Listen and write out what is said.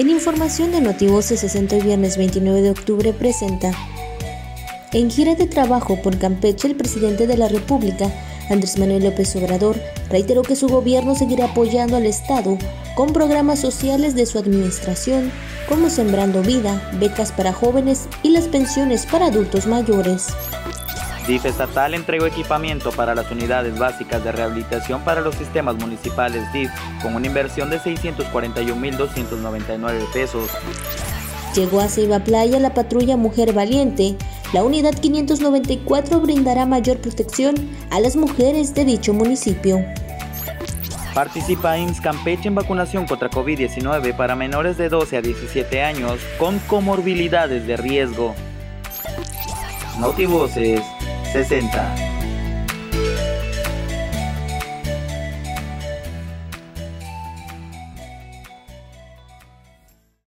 En información de Notivoces 60 viernes 29 de octubre presenta En gira de trabajo por Campeche, el presidente de la República, Andrés Manuel López Obrador, reiteró que su gobierno seguirá apoyando al Estado con programas sociales de su administración, como Sembrando Vida, becas para jóvenes y las pensiones para adultos mayores. DIF estatal entregó equipamiento para las unidades básicas de rehabilitación para los sistemas municipales DIF con una inversión de 641.299 pesos. Llegó a Ceiba Playa la patrulla Mujer Valiente. La unidad 594 brindará mayor protección a las mujeres de dicho municipio. Participa IMSS Campeche en vacunación contra COVID-19 para menores de 12 a 17 años con comorbilidades de riesgo. Notivoces 60.